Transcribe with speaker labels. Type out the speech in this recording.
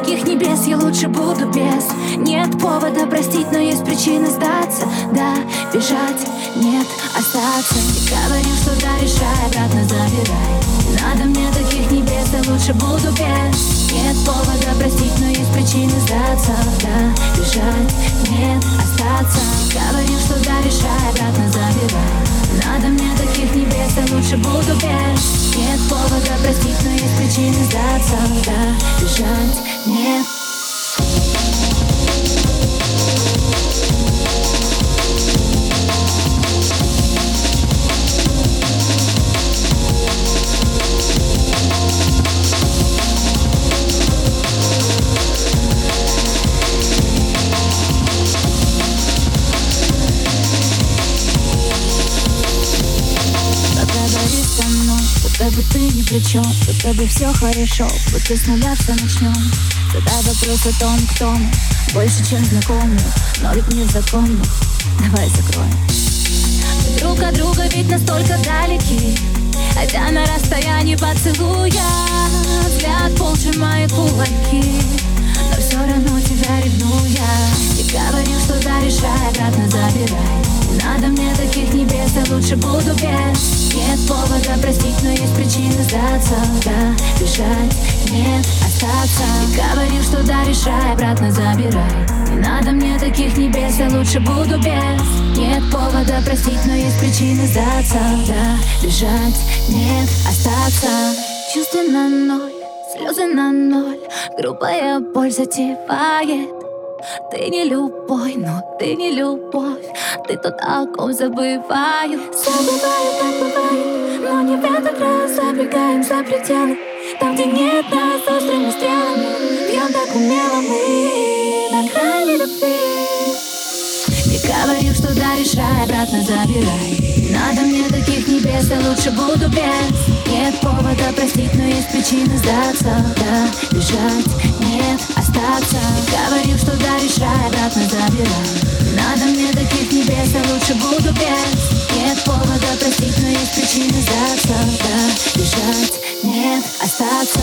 Speaker 1: таких небес, я лучше буду без. Нет повода простить, но есть причины сдаться. Да, бежать, нет, остаться. Ты говорил, что даришь рай, обратно забирай. Надо мне таких небес, я лучше буду без. Нет повода простить, но есть причины сдаться. Да, бежать, нет, остаться повода простить, но есть причины сдаться. Да, бежать, нет Будто бы ты ни при чем, будто бы все хорошо. Будто с нуля все начнем Задай вопрос о том, кто мы. Больше, чем знакомы, но ведь не законно. Давай закроем. Друг от друга ведь настолько далеки. Хотя на расстоянии поцелуя. Взгляд полче мои кулаки. Но все равно тебя ревную Ты говорил, что да, решай, обратно забирай. Надо мне таких небес, я лучше буду без повода простить, но есть причины сдаться. Да, бежать, нет, остаться. Ты говорил, что да, решай, обратно забирай. Не надо мне таких небес, я лучше буду без. Нет повода простить, но есть причины сдаться. Да, бежать, нет, остаться. Чувства на ноль, слезы на ноль. Грубая боль затевает ты не любой, но ты не любовь Ты тот, о ком забываю так бывает Но не в этот раз забегаем за пределы. Там, где нет нас острыми стрелами. Бьем так умело мы На грани любви Ты говорил, что да, решай, обратно забирай. Надо мне таких небес, я лучше буду без. Нет повода простить, но есть причины сдаться. Да, бежать нет, остаться. Говорил, что даришь рай, обратно забирай Надо мне таких небес, я лучше буду без Нет повода простить, но есть причины за все Да, бежать, нет, остаться.